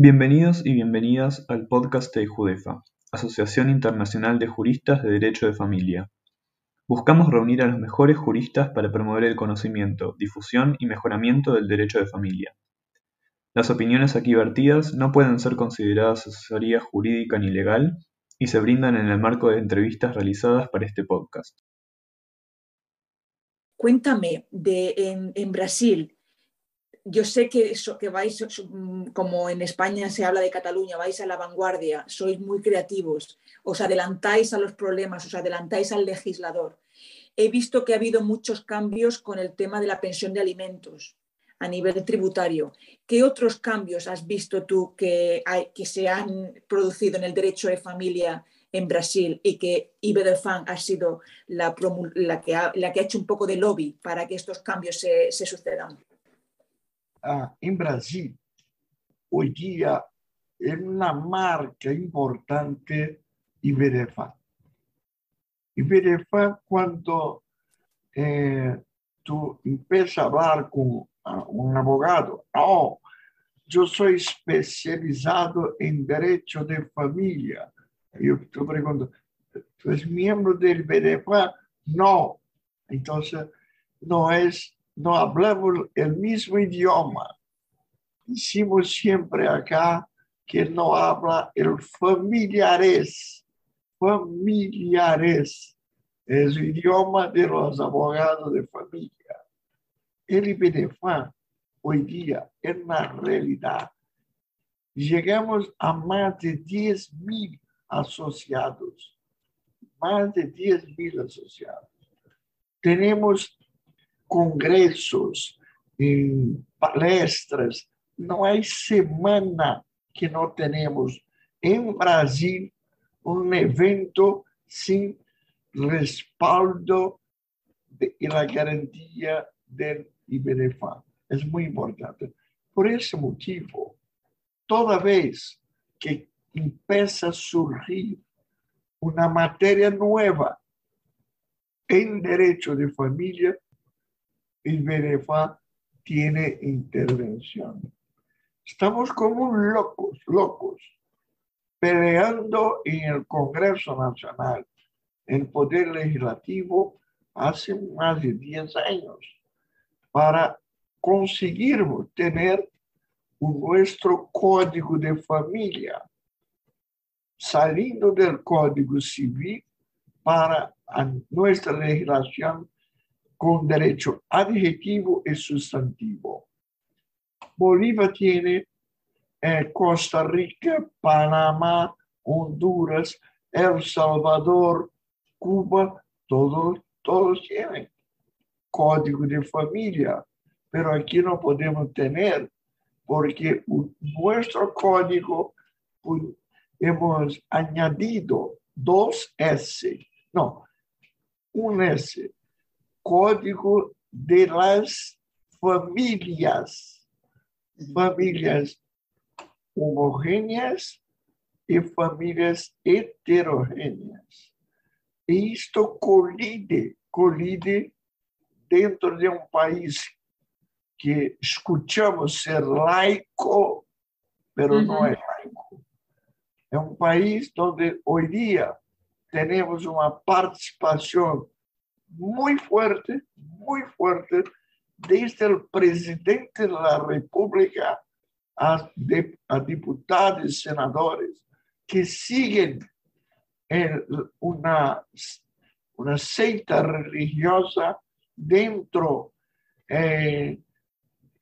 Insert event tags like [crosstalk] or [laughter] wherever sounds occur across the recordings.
Bienvenidos y bienvenidas al podcast de Judefa, Asociación Internacional de Juristas de Derecho de Familia. Buscamos reunir a los mejores juristas para promover el conocimiento, difusión y mejoramiento del derecho de familia. Las opiniones aquí vertidas no pueden ser consideradas asesoría jurídica ni legal y se brindan en el marco de entrevistas realizadas para este podcast. Cuéntame, de, en, Brasil, yo sé que, que vais, mm, como en España se habla de Cataluña, vais a la vanguardia, sois muy creativos, os adelantáis a los problemas, os adelantáis al legislador. He visto que ha habido muchos cambios con el tema de la pensión de alimentos a nivel tributario. ¿Qué otros cambios has visto tú que, hay, que se han producido en el derecho de familia en Brasil y que Iberofan ha sido la, que ha, hecho un poco de lobby para que estos cambios se sucedan? Ah, Brasil, hoy día es una marca importante Iberefan. Iberefan, cuando eh, tú empiezas a hablar con un abogado. No, yo soy especializado en derecho de familia. Yo te pregunto, ¿tú eres miembro del BDFA? No. Entonces, no es, no hablamos el mismo idioma. Decimos siempre acá que no habla el familiares. Familiares es el idioma de los abogados de familia. El IBDFAN hoy día es una realidad. Llegamos a más de 10 mil asociados, más de 10 mil asociados. Tenemos congresos, palestras, no hay semana que no tenemos en Brasil un evento sin respaldo y la garantía del y Benefam. Es muy importante. Por ese motivo, toda vez que empieza a surgir una materia nueva en derecho de familia, el BNFA tiene intervención. Estamos como locos, locos, peleando en el Congreso Nacional, en el Poder Legislativo, hace más de 10 años para conseguirmos tener nuestro código de familia, saliendo del código civil para nuestra legislación con derecho adjetivo y sustantivo. Bolivia tiene eh, Costa Rica, Panamá, Honduras, El Salvador, Cuba, todos, todos tienen código de familia, pero aquí no podemos tener porque nuestro código hemos añadido dos S, no, un S, código de las familias, familias homogéneas y familias heterogéneas. Y esto colide, colide dentro de um país que escutamos ser laico, pero uhum. não é laico. É um país onde hoje dia temos uma participação muito forte, muito forte, desde o presidente da República a, de, a deputados e senadores que seguem uma, uma seita religiosa dentro, eh,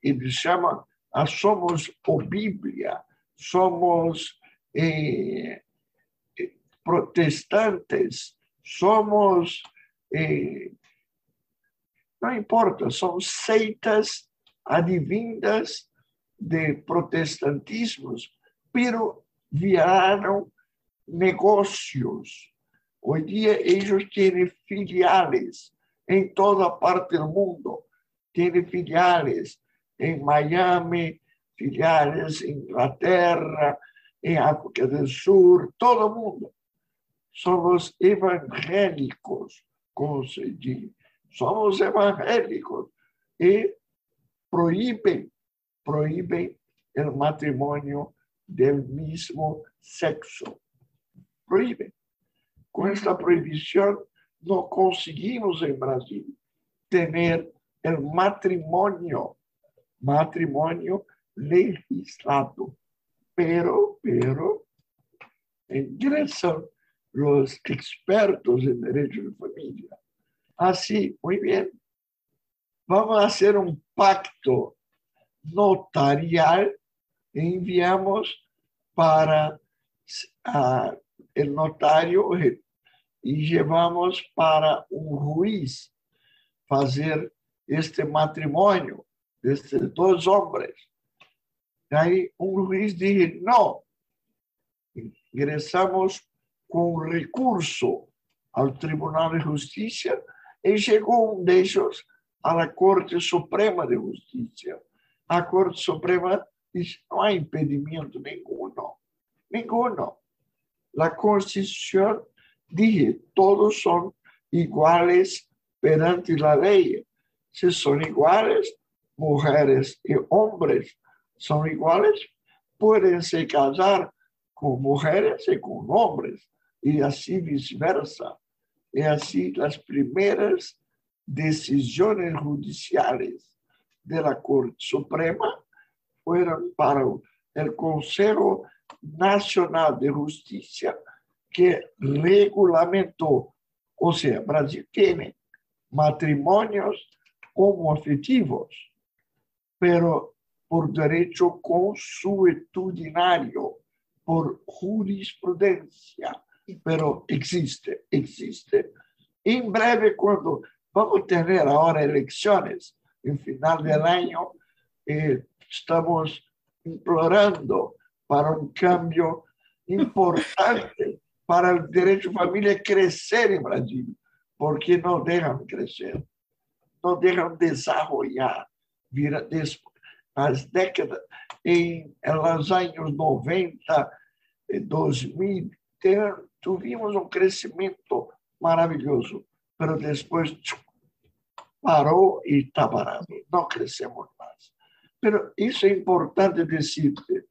ele chama, a somos o Bíblia, somos eh, protestantes, somos, eh, não importa, são seitas advindas de protestantismos, pero viraram negócios. Hoje dia eles têm filiales em toda parte do mundo. Tem filiales em Miami, filiales em Inglaterra, em África do Sul, todo mundo. Somos evangélicos, diz. Somos evangélicos e proíbem, proíbem o matrimônio del mismo sexo. Prohíbe. Con esta prohibición no conseguimos en Brasil tener el matrimonio, matrimonio legislado. Pero, pero, ingresan los expertos en derecho de familia. Así, muy bien. Vamos a hacer un pacto notarial e enviamos para el notario y llevamos para un juez hacer este matrimonio de estos dos hombres. Ahí un juez dijo, no, ingresamos con recurso al Tribunal de Justicia y llegó de ellos a la Corte Suprema de Justicia. La Corte Suprema dice, no hay impedimento ninguno, ninguno. La Constitución dice, todos son iguales perante la ley. Si son iguales, mujeres y hombres son iguales, pueden se casar con mujeres y con hombres, y así viceversa. Y así las primeras decisiones judiciales de la Corte Suprema fueron para el Consejo Nacional de Justicia que regulamentó, o sea, Brasil tiene matrimonios homoafetivos, pero por derecho consuetudinario, por jurisprudencia, pero existe, existe. En breve, cuando vamos a tener ahora elecciones, en final del año, eh, estamos implorando para un cambio importante para el derecho a familia crecer en Brasil, porque no dejan crecer, no dejan desarrollar. Las décadas, en, en los años 90, 2000, tuvimos un crecimiento maravilloso, pero después paró y está parado, no crecemos más. Pero eso es importante decirte.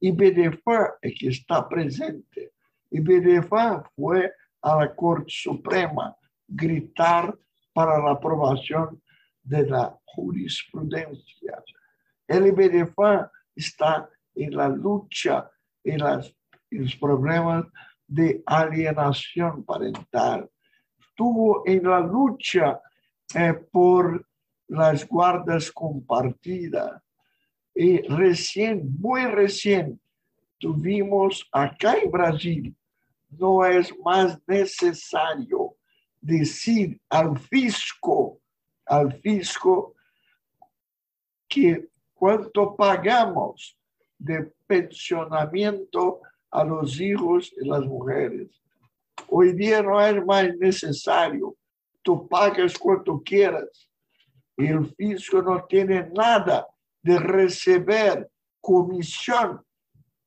Y BDFA es que está presente. Y BDFA fue a la Corte Suprema gritar para la aprobación de la jurisprudencia. El BDFA está en la lucha, en, las, en los problemas de alienación parental. Estuvo en la lucha eh, por las guardas compartidas. Y recién, muy recién, tuvimos acá en Brasil, no es más necesario decir al fisco, al fisco, que cuánto pagamos de pensionamiento a los hijos y las mujeres. Hoy día no es más necesario. Tú pagas cuanto quieras. Y el fisco no tiene nada de recibir comisión,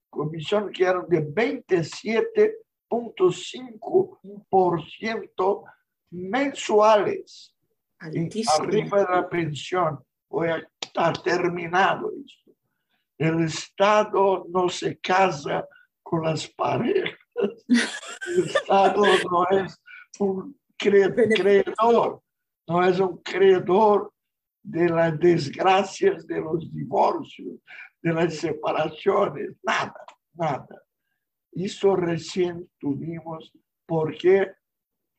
comisión que era de 27.5% mensuales. Arriba de la pensión. Hoy está terminado esto. El Estado no se casa con las parejas. [laughs] El Estado no es un creador, no es un creador de las desgracias de los divorcios, de las separaciones, nada, nada. Eso recién tuvimos porque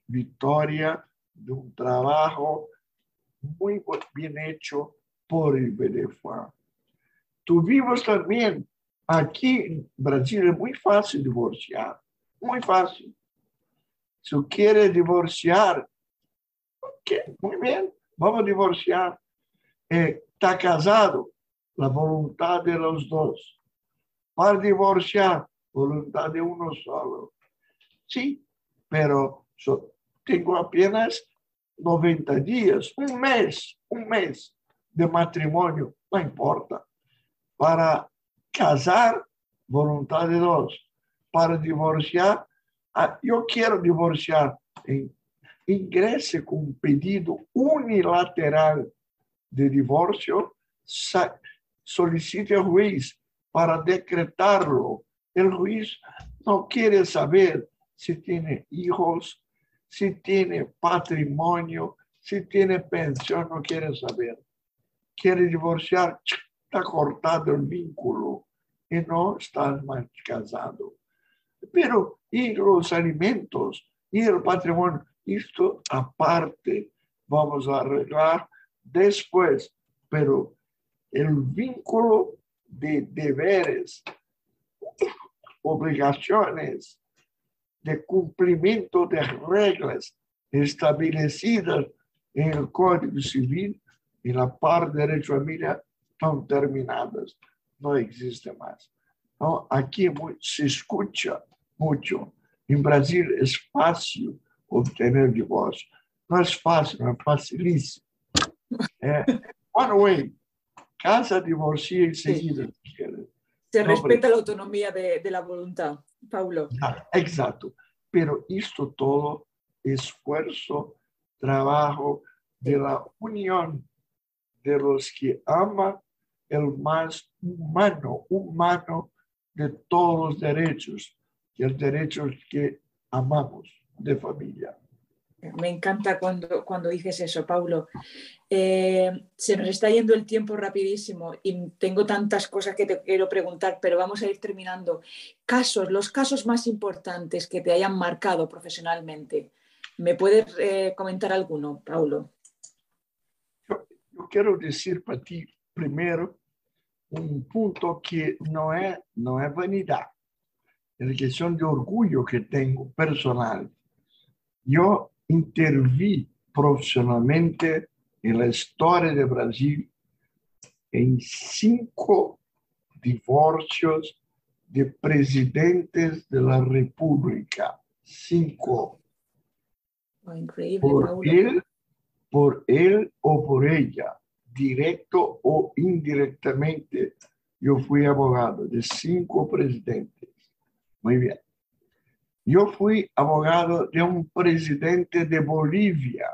victoria de un trabajo muy bien hecho por el BDFA. Tuvimos también aquí en Brasil es muy fácil divorciar, muy fácil. Si quiere divorciar, ok, muy bien, vamos a divorciar está casado, la voluntad de los dos. Para divorciar, voluntad de uno solo. Sí, pero tengo apenas 90 días, un mes, un mes de matrimonio, no importa. Para casar, voluntad de dos. Para divorciar, ah, yo quiero divorciar. Ingrese con un pedido unilateral de divórcio, solicite ao juiz para decretarlo. El juez no quiere saber si tiene hijos, si tiene patrimonio, si tiene pensión, no quiere saber. Quiere divorciar, está cortado el vínculo y no está más casado. Pero, y los alimentos, y el patrimonio, esto aparte vamos a arreglar después, pero el vínculo de deberes, obligaciones, de cumplimiento de reglas establecidas en el Código Civil y la parte de derecho a familia están terminadas, no existe más. aquí se escucha mucho. En Brasil es fácil obtener divorcio. No es fácil, no es facilísimo. Eh, one way, casa divorcia enseguida. Se respeta la autonomía de, de la voluntad, Paulo. Ah, exacto. Pero esto todo, esfuerzo, trabajo de la unión de los que aman el más humano, humano de todos los derechos, el derecho que amamos de familia. Me encanta cuando, cuando dices eso, Paulo. Eh, se nos está yendo el tiempo rapidísimo y tengo tantas cosas que te quiero preguntar, pero vamos a ir terminando. Casos, los casos más importantes que te hayan marcado profesionalmente. ¿Me puedes eh, comentar alguno, Paulo? Yo, yo, quiero decir para ti primero un punto que no es, no es vanidad, es cuestión de orgullo que tengo personal. Yo intervi profissionalmente na história de Brasil em cinco divórcios de presidentes da República. Cinco. por ele, por ele ou por ela, direto ou indiretamente, eu fui abogado de cinco presidentes. Muito bem. Yo fui abogado de un presidente de Bolivia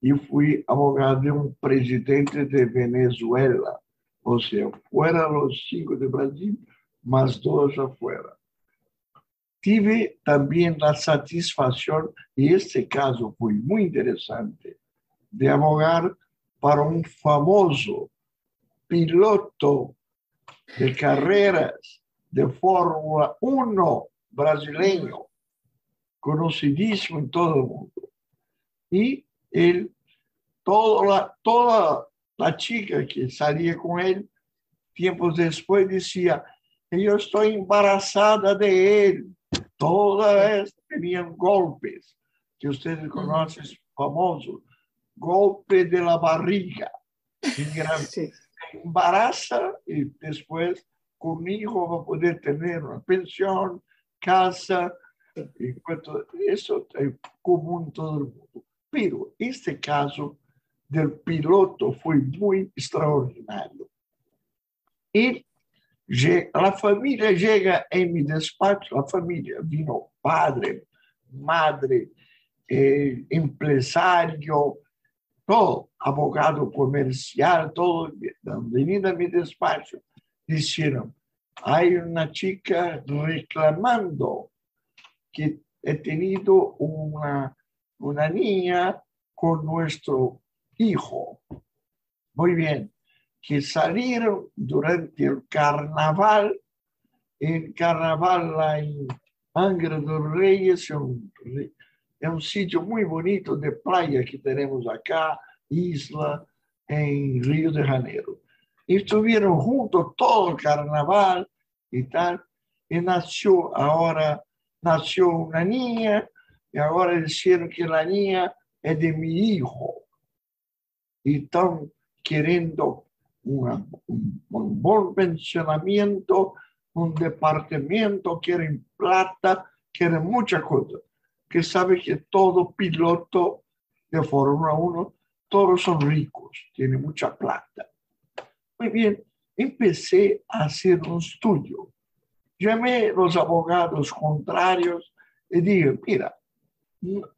y fui abogado de un presidente de Venezuela. O sea, fuera los cinco de Brasil, más dos afuera. Tive también la satisfacción, y este caso fue muy interesante, de abogar para un famoso piloto de carreras de Fórmula 1 brasileño, conocidísimo en todo el mundo. Y él, toda la, toda la chica que salía con él, tiempos después decía, yo estoy embarazada de él. Todas tenían golpes, que ustedes conocen, famoso, golpe de la barriga. Sí. Embaraza y después con hijo va a poder tener una pensión, casa, enquanto isso é comum em todo o mundo. Pero este caso del piloto foi muito extraordinário. E a família chega em meu despacho, a família vino padre, madre, eh, empresário, todo, abogado comercial, todo, venido a meu despacho, disseram, hay una chica reclamando que he tenido una, una niña con nuestro hijo. Muy bien, que salieron durante el carnaval, el carnaval en Angra dos Reyes, es un, es un sitio muy bonito de playa que tenemos acá, isla, en Río de Janeiro. Y estuvieron juntos todo el carnaval y tal. Y nació, ahora nació una niña y ahora dijeron que la niña es de mi hijo. Y están queriendo un, buen pensionamiento, un departamento, quieren plata, quieren muchas cosas. Que sabe que todo piloto de Fórmula 1, todos son ricos, tienen mucha plata. Muy bien, empecé a hacer un estudio. Llamé a los abogados contrarios y dije, mira,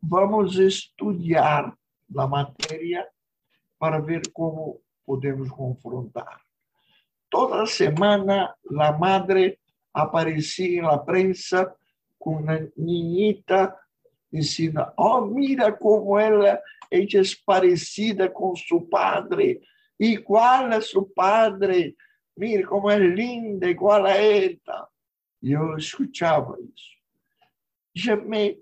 vamos a estudiar la materia para ver cómo podemos confrontar. toda semana la madre aparecía en la prensa con una niñita diciendo, oh, mira cómo ella, ella es parecida con su padre, igual a su padre, mira cómo es linda, igual a ella. Yo escuchaba eso. Llamé,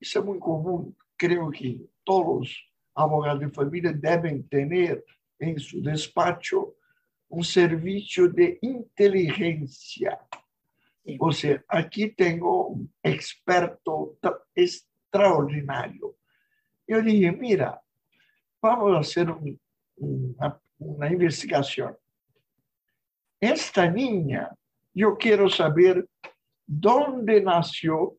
eso es muy común, creo que todos los abogados de familia deben tener en su despacho un servicio de inteligencia. O sea, aquí tengo un experto extraordinario. Yo dije, mira, vamos a hacer un, una, una investigación. Esta niña, yo quiero saber dónde nació,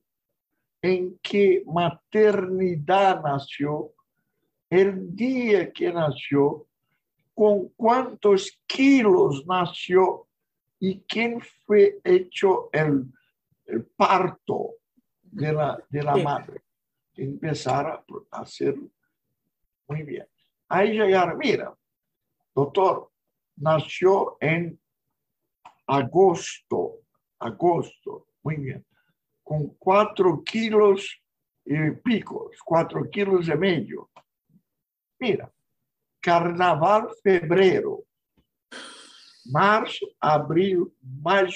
en qué maternidad nació, el día que nació, con cuántos kilos nació y quién fue hecho el, el parto de la, de la madre. Empezar a hacer muy bien. Ahí llegaron, mira, doctor, nació en agosto, agosto, muy bien, con cuatro kilos y picos, cuatro kilos y medio. Mira, carnaval, febrero, marzo, abril, mayo,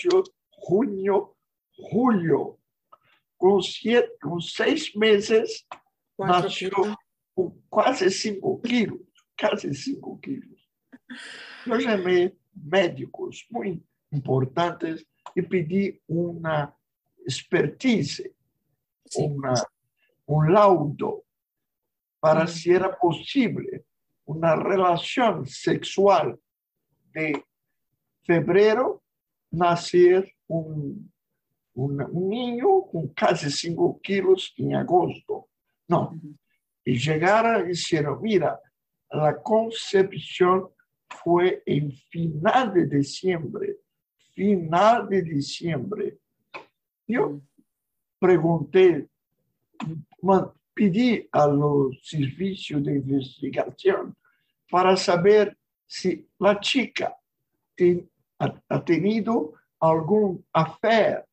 junio, julio. Com, siete, com seis meses, quilos. com quase cinco quilos, quase cinco quilos. Eu chamei médicos muito importantes e pedi uma expertise, Sí. uma, um laudo para si era posible una relación sexual de febrero nacer un, un- un niño con casi 5 kilos en agosto. No, y llegaron y dijeron, mira, la concepción fue en final de diciembre, final de diciembre. Yo Mm. pregunté, pedí a los servicios de investigación para saber si la chica ha, ha tenido algún affair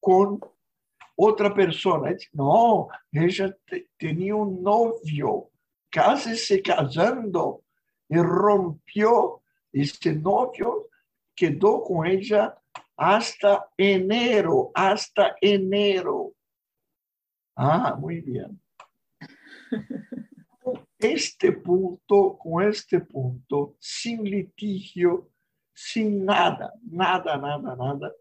con otra persona. No, ella te- tenía un novio, casi se casando, y rompió este novio, quedó con ella hasta enero, hasta enero. Ah, muy bien. [laughs] Este punto, con este punto, sin litigio, sin nada, nada, nada, nada,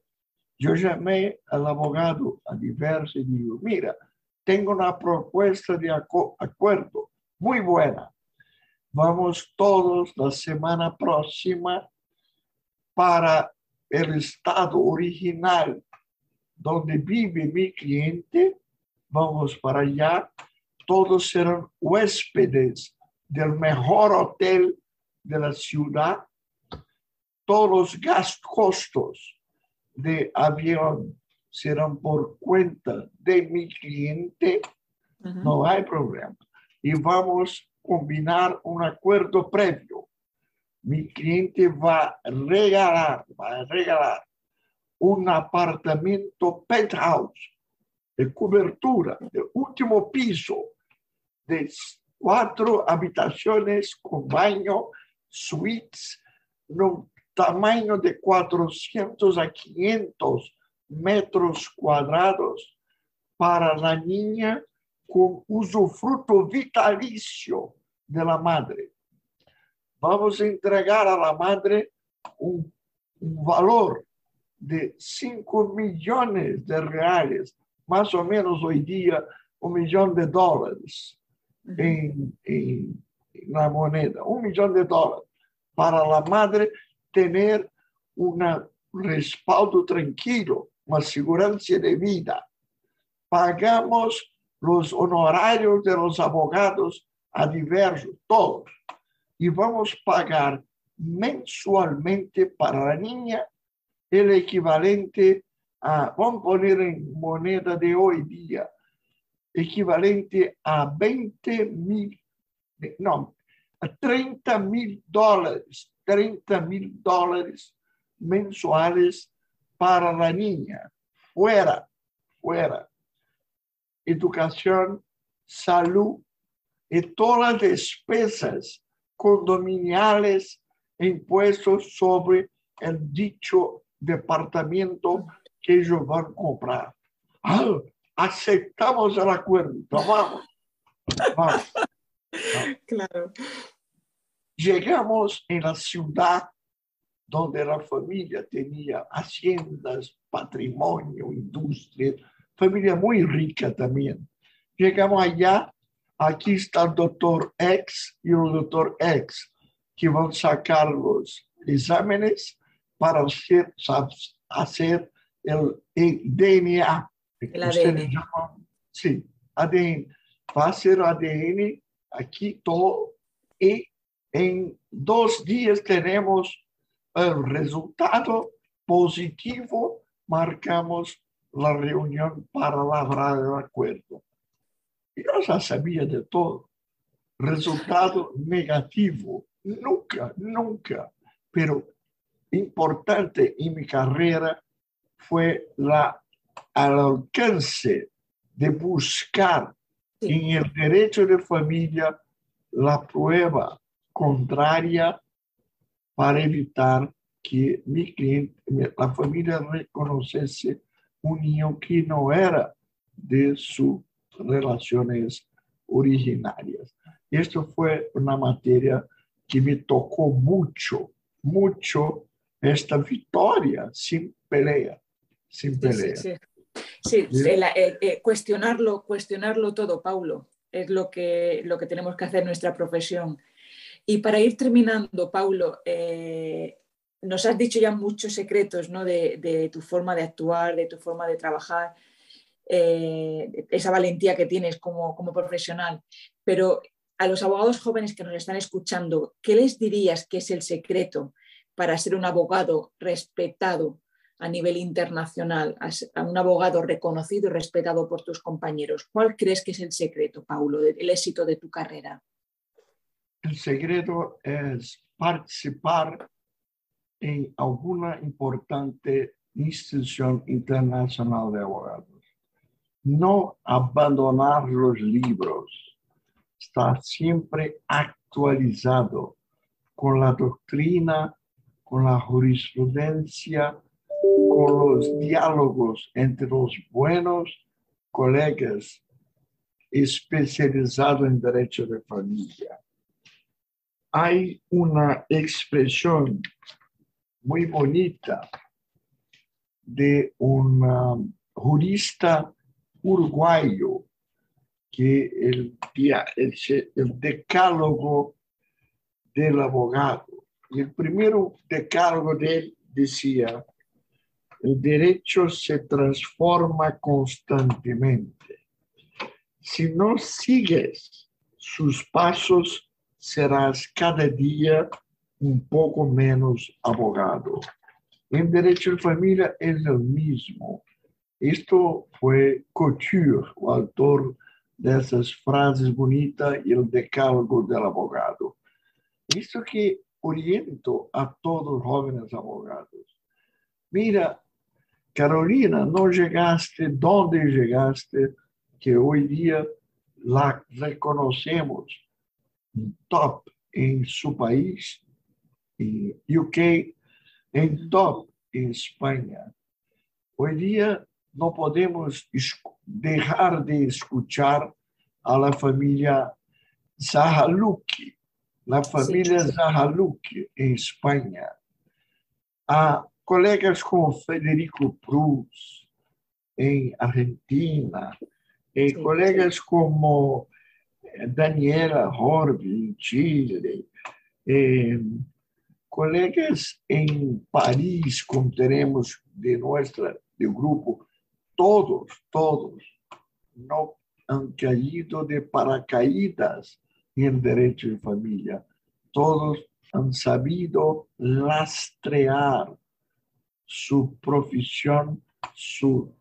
yo llamé al abogado a diverso y digo, mira, tengo una propuesta de acuerdo muy buena. Vamos todos la semana próxima para el estado original donde vive mi cliente. Vamos para allá. Todos serán huéspedes del mejor hotel de la ciudad. Todos los gastos, costos de avión serán por cuenta de mi cliente Ujú. no hay problema. Y vamos a combinar un acuerdo previo. Mi cliente va a regalar, va a regalar un apartamento penthouse de cobertura del último piso de cuatro habitaciones con baño, suites, no tamaño de 400 a 500 metros cuadrados para la niña con usufruto vitalicio de la madre. Vamos a entregar a la madre un, un valor de 5 millones de reales, más o menos hoy día un millón de dólares Ujú. en, en la moneda, un millón de dólares, para la madre tener un respaldo tranquilo, una seguridad de vida. Pagamos los honorarios de los abogados a diversos, todos, y vamos a pagar mensualmente para la niña el equivalente a, vamos a poner en moneda de hoy día, equivalente a 20 mil, no, a 30 mil dólares, 30 mil dólares mensuales para la niña. Fuera, fuera. Educación, salud y todas las despesas condominiales e impuestos sobre el dicho departamento que ellos van a comprar. Ah, aceptamos el acuerdo. Vamos. Vamos. [laughs] Claro. Llegamos en la ciudad donde la familia tenía haciendas, patrimonio, industria, familia muy rica también. Llegamos allá, aquí está el doctor X y el doctor X, que van a sacar los exámenes para hacer, hacer el, DNA. El ADN. sí, ADN. Va a ser ADN aquí todo y en dos días tenemos el resultado positivo, marcamos la reunión para labrar el acuerdo. Yo ya sabía de todo. Resultado negativo, nunca, nunca. Pero importante en mi carrera fue la, al alcance de buscar en el derecho de familia la prueba contraria para evitar que mi cliente, la familia reconociese un niño que no era de sus relaciones originarias. Esto fue una materia que me tocó mucho, mucho esta victoria sin pelea, sin pelea. Sí, sí, eh, eh, cuestionarlo, cuestionarlo todo, Paulo, es lo que, lo que tenemos que hacer en nuestra profesión. Y para ir terminando, Paulo, eh, nos has dicho ya muchos secretos ¿no? de, tu forma de actuar, de tu forma de trabajar, eh, esa valentía que tienes como, profesional. Pero a los abogados jóvenes que nos están escuchando, ¿qué les dirías que es el secreto para ser un abogado respetado a nivel internacional, a un abogado reconocido y respetado por tus compañeros? ¿Cuál crees que es el secreto, Paulo, del éxito de tu carrera? El secreto es participar en alguna importante institución internacional de abogados. No abandonar los libros, estar siempre actualizado con la doctrina, con la jurisprudencia, con los diálogos entre los buenos colegas especializados en derecho de familia hay una expresión muy bonita de un um, jurista uruguayo que el, el, decálogo del abogado. Y el primero decálogo de él decía, el derecho se transforma constantemente. Si no sigues sus pasos, serás cada día un poco menos abogado. En derecho de familia es lo mismo. Esto fue Couture, el autor de esas frases bonitas y el decálogo del abogado. Esto que oriento a todos los jóvenes abogados. Mira, Carolina, no llegaste donde llegaste, que hoy día la top em seu país, em UK, em top em Espanha. Hoje dia não podemos deixar de escutar a la família Zahaluk, a família Zahaluk em Espanha. Há colegas como Federico Prus em Argentina, e colegas como Daniela Horby, em Chile, eh, colegas em Paris, como teremos de do grupo, todos, todos não han caído de paracaídas em direito de família. Todos han sabido lastrear su profissão, su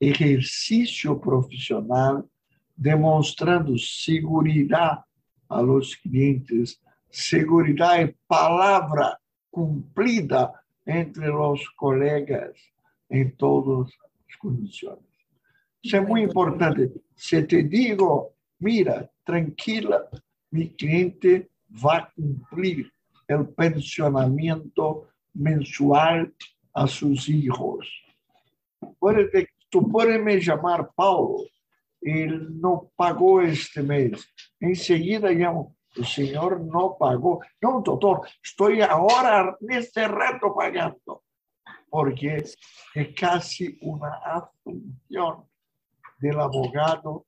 exercício profissional demonstrando seguridad a los clientes, seguridad y palabra cumplida entre los colegas en todas las condiciones. Eso es muy importante. Si te digo, mira, tranquila, mi cliente va a cumplir el pensionamiento mensual a sus hijos. Puede, tú puedes me llamar Paulo, él no pagó este mes. Enseguida llamo, el señor no pagó. No, doctor, estoy ahora en este rato pagando. Porque es casi una asunción del abogado,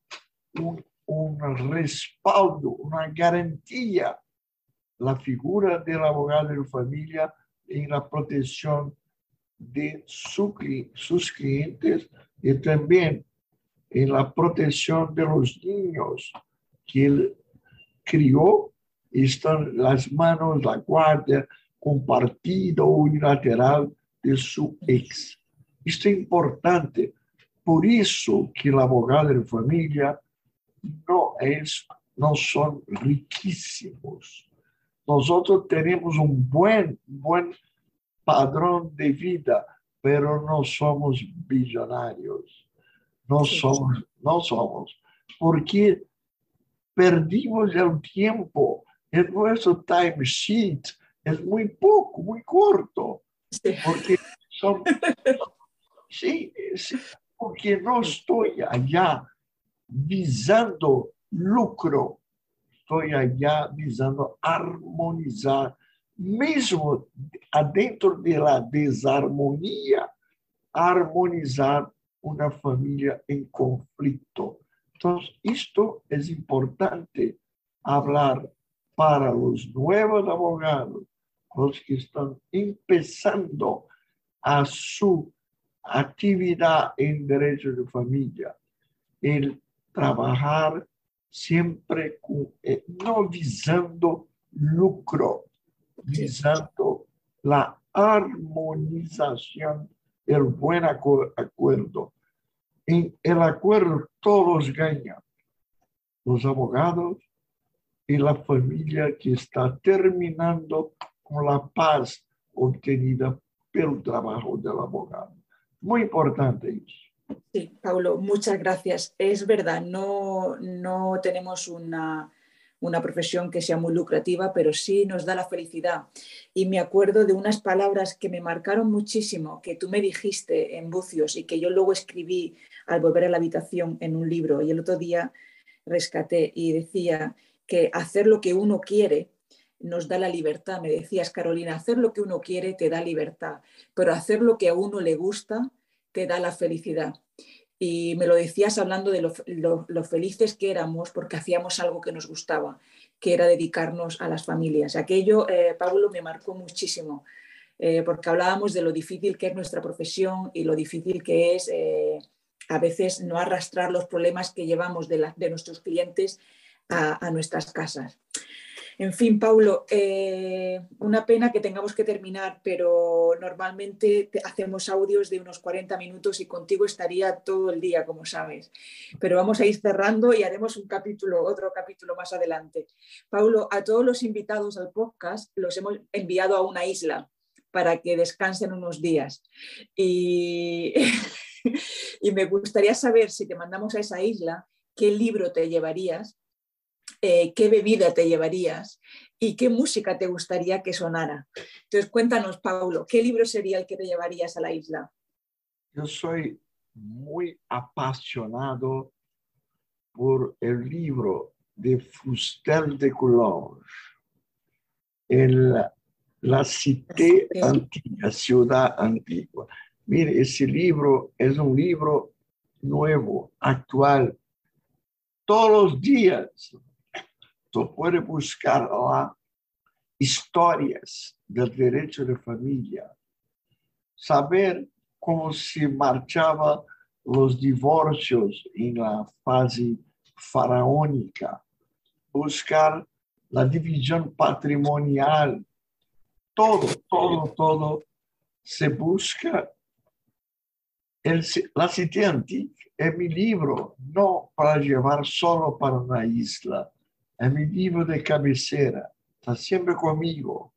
un, respaldo, una garantía. La figura del abogado de familia en la protección de su, sus clientes y también en la protección de los niños que él crió. Están las manos, la guardia compartida unilateral de su ex. Esto es importante. Por eso que el abogado de familia no, es, no son riquísimos. Nosotros tenemos un buen, buen padrón de vida, pero no somos billonarios. No somos, no somos. Porque perdimos el tiempo. En nuestro time sheet es muy poco, muy corto. Porque son, sí, sí, porque no estoy allá visando lucro, estoy allá visando armonizar, mesmo adentro de la desarmonía, armonizar una familia en conflicto. Entonces, esto es importante hablar para los nuevos abogados, los que están empezando a su actividad en derecho de familia, el trabajar siempre con, eh, no visando lucro, visando la armonización, el buen acuerdo. En el acuerdo todos ganan, los abogados y la familia que está terminando con la paz obtenida pelo trabajo del abogado. Muy importante eso. Sí, Paulo, muchas gracias. Es verdad, no, no tenemos una, una profesión que sea muy lucrativa, pero sí nos da la felicidad. Y me acuerdo de unas palabras que me marcaron muchísimo, que tú me dijiste en Bucios y que yo luego escribí al volver a la habitación en un libro y el otro día rescaté y decía que hacer lo que uno quiere nos da la libertad. Me decías, Carolina, hacer lo que uno quiere te da libertad, pero hacer lo que a uno le gusta te da la felicidad. Y me lo decías hablando de lo, felices que éramos porque hacíamos algo que nos gustaba, que era dedicarnos a las familias. Aquello, eh, Pablo, me marcó muchísimo, eh, porque hablábamos de lo difícil que es nuestra profesión y lo difícil que es eh, a veces no arrastrar los problemas que llevamos de, nuestros clientes a nuestras casas. En fin, Paulo, eh, una pena que tengamos que terminar, pero normalmente hacemos audios de unos 40 minutos y contigo estaría todo el día, como sabes. Pero vamos a ir cerrando y haremos un capítulo, otro capítulo más adelante. Paulo, a todos los invitados al podcast los hemos enviado a una isla para que descansen unos días. Y, [laughs] y me gustaría saber si te mandamos a esa isla, qué libro te llevarías eh, qué bebida te llevarías y qué música te gustaría que sonara. Entonces, cuéntanos, Paulo, ¿qué libro sería el que te llevarías a la isla? Yo soy muy apasionado por el libro de Fustel de Coulanges, el, La Cité Antigua, Ciudad Antigua. Mire, ese libro es un libro nuevo, actual. Todos los días Tú puedes buscar lá histórias do direito de família, saber como se marchava os divórcios em fase faraônica, buscar a divisão patrimonial, todo, todo, todo se busca. El, la Antique é meu livro, não para levar solo para uma isla, é meu livro de cabeceira. está siempre conmigo.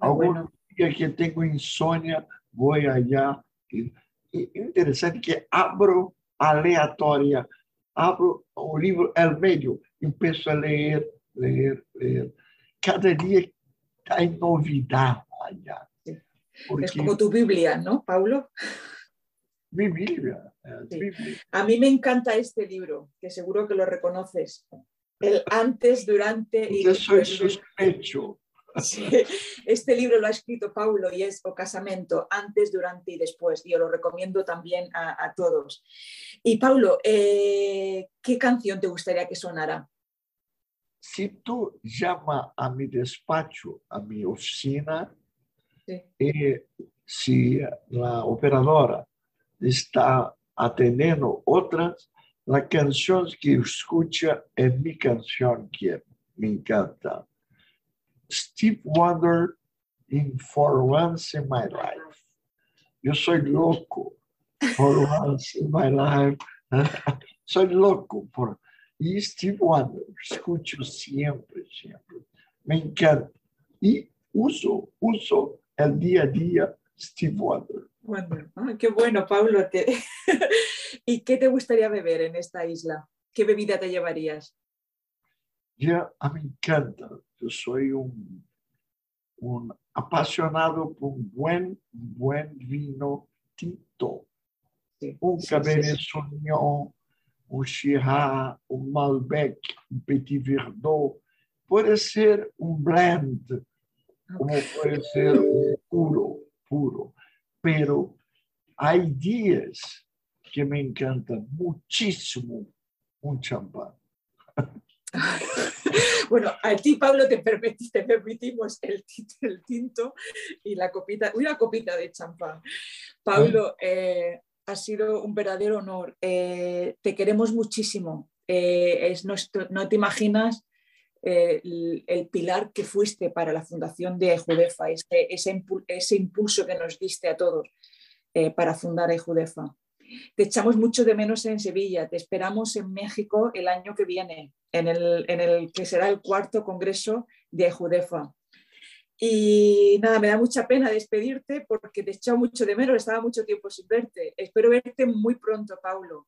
Algunos días que tengo insônia, vou allá. E, e interessante que abro aleatória, abro o livro El Medio e começo a ler, ler, ler. Cada dia hay novidade allá. Porque Es como tu Biblia, ¿no, Paulo? mi Biblia, es Sí. Biblia. A mí me encanta este libro, que seguro que lo reconoces. El antes, durante y sou después. de- suspeito. Sí, Este libro lo ha escrito Paulo y es O Casamento, antes, durante y después. Yo lo recomiendo también a, a todos. Y Paulo, eh, ¿qué canción te gustaría que sonara? Se tu chama a mi despacho, a minha oficina, Sí. e se a operadora está atendendo outras, a canção que escuta é minha canção que me encanta. Steve Wonder in For Once in My Life. Eu sou louco for once in my life. [laughs] sou louco por e Steve Wonder, escuto sempre, sempre. Me encanta. E uso, uso el día a día Steve Wonder. Ah, qué bueno, Paulo. te- [laughs] ¿Y qué te gustaría beber en esta isla? ¿Qué bebida te llevarías? Ya a me encanta. Yo soy un, un apasionado por un buen, buen vino tinto. Sí, Un sí, Cabernet sí, Sauvignon, un Shiraz, un Malbec, un Petit Verdot. Puede ser un blend, como puede ser un puro, puro. Pero hay días que me encanta muchísimo un champán. [laughs] Bueno, a ti, Pablo, te, permití- te permitimos el, ti- el tinto y la copita, una copita de champán. Pablo, eh, ha sido un verdadero honor. Eh, te queremos muchísimo. Eh, es nuestro- no te imaginas eh, el, pilar que fuiste para la fundación de Judefa, ese, ese, impu- ese impulso que nos diste a todos eh, para fundar Ejudefa. Te echamos mucho de menos en Sevilla, te esperamos en México el año que viene, en el, en el que será el cuarto congreso de Ejudefa. Y nada, me da mucha pena despedirte porque te he echado mucho de menos, estaba mucho tiempo sin verte. Espero verte muy pronto, Paulo.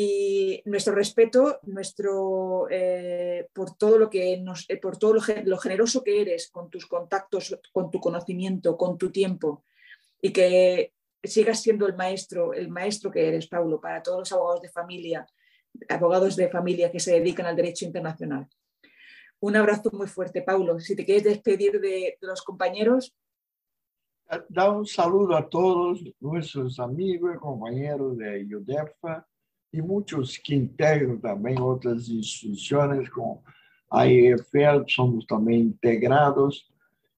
Y nuestro respeto, nuestro eh, por todo lo que eh, por todo lo, lo generoso que eres con tus contactos, con tu conocimiento, con tu tiempo, y que sigas siendo el maestro, el maestro que eres, Paulo, para todos los abogados de familia, abogados de familia que se dedican al derecho internacional. Un abrazo muy fuerte, Paulo. Si te quieres despedir de, de los compañeros, Dar un saludo a todos nuestros amigos y compañeros de IUDEFA y muchos que integran también otras instituciones como AEFL, somos también integrados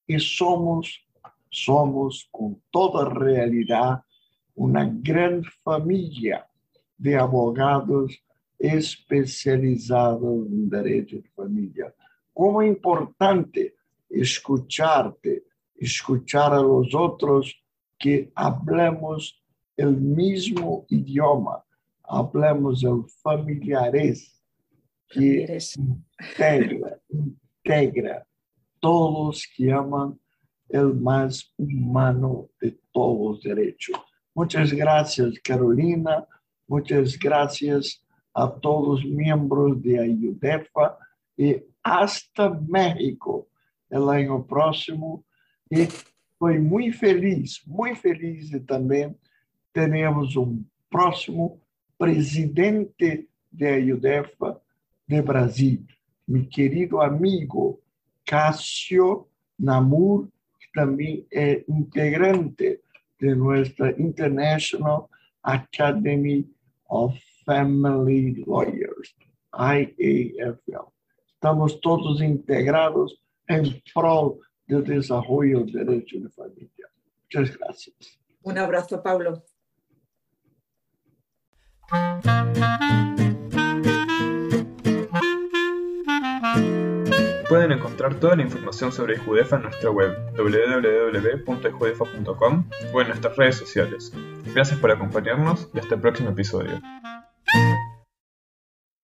y somos, somos con toda realidad una gran familia de abogados especializados en derecho de familia. Como es importante escucharte, escuchar a los otros que hablemos el mismo idioma, hablemos el familiares que integra, integra todos que aman el más humano de todos los derechos. Muchas gracias, Carolina. Muchas gracias a todos los miembros de IUDEFA y hasta México el año próximo. Y fui muy feliz, muy feliz de también tenemos un próximo presidente de IUDEFA de Brasil, mi querido amigo Cássio Namur, que también es integrante de nuestra International Academy of Family Lawyers, IAFL. Estamos todos integrados en pro del desarrollo del derecho de familia. Muchas gracias. un abrazo, Paulo. Pueden encontrar toda la información sobre Judefa en nuestra web www.judefa.com o en nuestras redes sociales. Gracias por acompañarnos y hasta el próximo episodio.